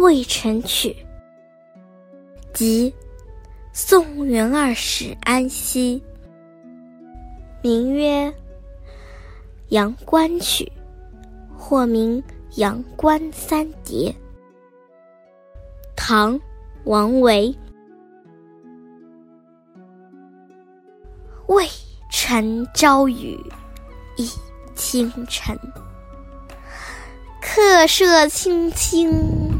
渭城曲》，即宋元二使安西，名曰《阳关曲》，或名《阳关三叠》。唐·王维。渭城朝雨浥轻尘，客舍青青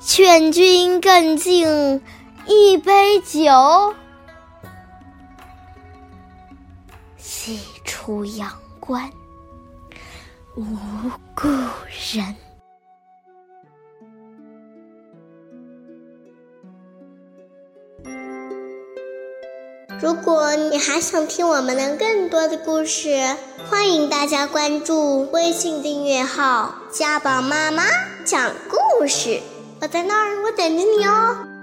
劝君更尽一杯酒，西出阳关无故人。如果你还想听我们的更多的故事，欢迎大家关注微信订阅号“家宝妈妈讲故事”。我在那儿，我等着你哦。